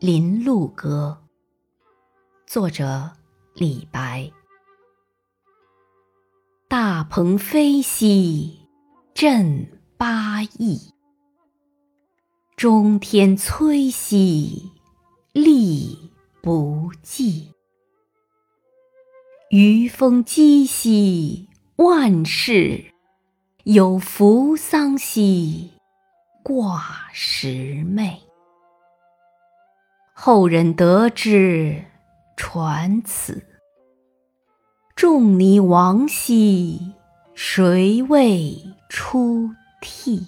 林路歌，作者李白。大鹏飞兮振八翼，中天摧兮力不济。余风击兮万事，有扶桑兮挂石妹。后人得之传此，仲尼亡兮谁为出涕？